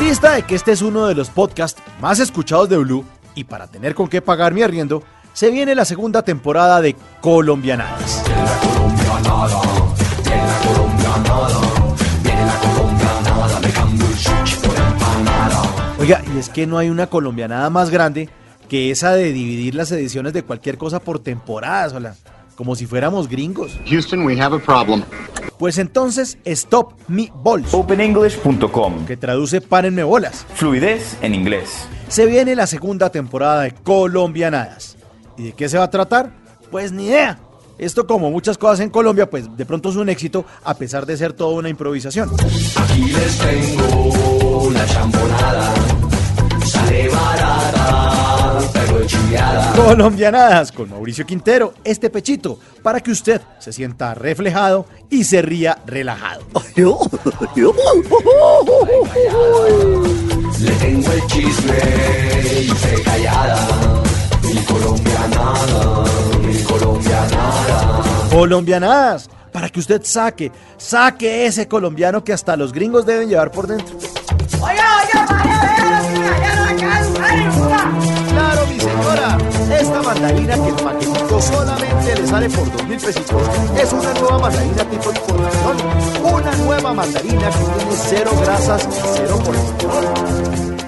de que este es uno de los podcasts más escuchados de Blue y para tener con qué pagar mi arriendo, se viene la segunda temporada de Colombianadas. Oiga, y es que no hay una colombianada más grande que esa de dividir las ediciones de cualquier cosa por temporadas, hola, como si fuéramos gringos. Houston, we have a problem. Pues entonces, Stop Me Balls, OpenEnglish.com. que traduce Párenme bolas. Fluidez en inglés. Se viene la segunda temporada de Colombianadas. ¿Y de qué se va a tratar? Pues ni idea. Esto como muchas cosas en Colombia, pues de pronto es un éxito a pesar de ser toda una improvisación. Aquí les tengo Colombianadas con Mauricio Quintero, este pechito, para que usted se sienta reflejado y se ría relajado. Le tengo el chisme y se callada. Mi colombianada, mi colombianada. Colombianadas, para que usted saque, saque ese colombiano que hasta los gringos deben llevar por dentro. Claro, esta mandarina que el paquetito solamente le sale por dos mil pesitos es una nueva mandarina tipo importación. Una nueva mandarina que tiene cero grasas y cero colesterol.